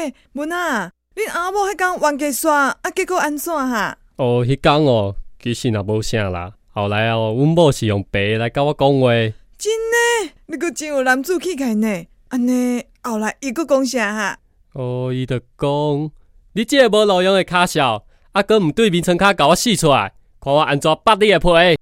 诶，文啊，你阿某迄工冤家煞啊，结果安怎哈、啊？哦，迄工哦，其实也无啥啦。后来哦，阮某是用白来甲我讲话。真诶，你阁真有男子气概呢。安尼后来伊阁讲啥哈？哦，伊就讲，你即个无路用的卡笑，啊，阁毋对面床卡甲我试出来，看我安怎剥你的皮。